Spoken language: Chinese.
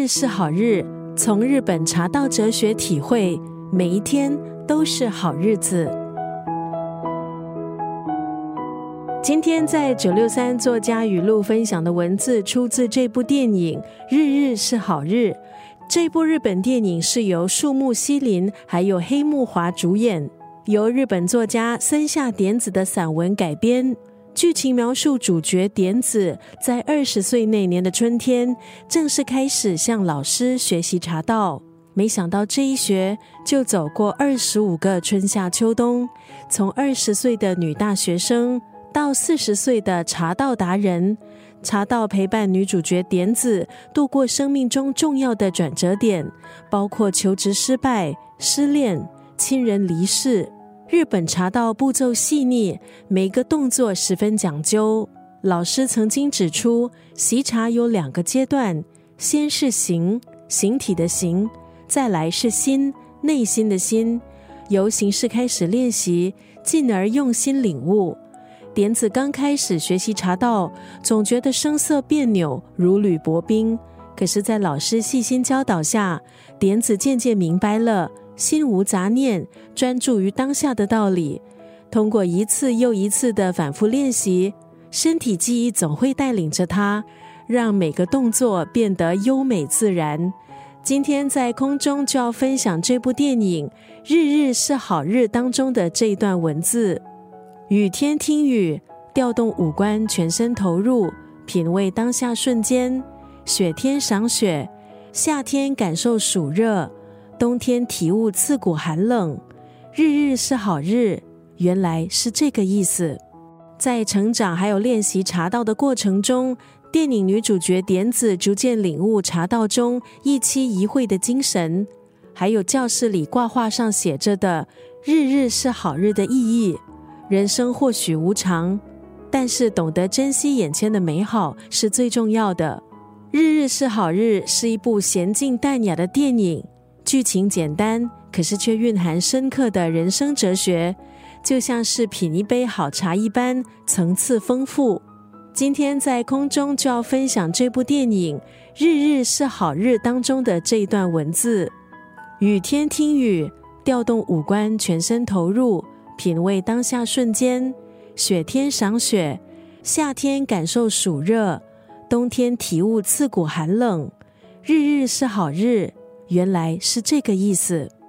日是好日，从日本茶道哲学体会，每一天都是好日子。今天在九六三作家语录分享的文字，出自这部电影《日日是好日》。这部日本电影是由树木希林还有黑木华主演，由日本作家森下典子的散文改编。剧情描述主角点子在二十岁那年的春天，正式开始向老师学习茶道。没想到这一学就走过二十五个春夏秋冬，从二十岁的女大学生到四十岁的茶道达人。茶道陪伴女主角点子度过生命中重要的转折点，包括求职失败、失恋、亲人离世。日本茶道步骤细腻，每个动作十分讲究。老师曾经指出，习茶有两个阶段：先是形，形体的形；再来是心，内心的心。由形式开始练习，进而用心领悟。点子刚开始学习茶道，总觉得声色别扭，如履薄冰。可是，在老师细心教导下，点子渐渐明白了。心无杂念，专注于当下的道理。通过一次又一次的反复练习，身体记忆总会带领着他，让每个动作变得优美自然。今天在空中就要分享这部电影《日日是好日》当中的这一段文字：雨天听雨，调动五官，全身投入，品味当下瞬间；雪天赏雪，夏天感受暑热。冬天体悟刺骨寒冷，日日是好日，原来是这个意思。在成长还有练习茶道的过程中，电影女主角点子逐渐领悟茶道中一期一会的精神，还有教室里挂画上写着的“日日是好日”的意义。人生或许无常，但是懂得珍惜眼前的美好是最重要的。《日日是好日》是一部娴静淡雅的电影。剧情简单，可是却蕴含深刻的人生哲学，就像是品一杯好茶一般，层次丰富。今天在空中就要分享这部电影《日日是好日》当中的这一段文字：雨天听雨，调动五官，全身投入，品味当下瞬间；雪天赏雪，夏天感受暑热，冬天体悟刺骨寒冷。日日是好日。原来是这个意思。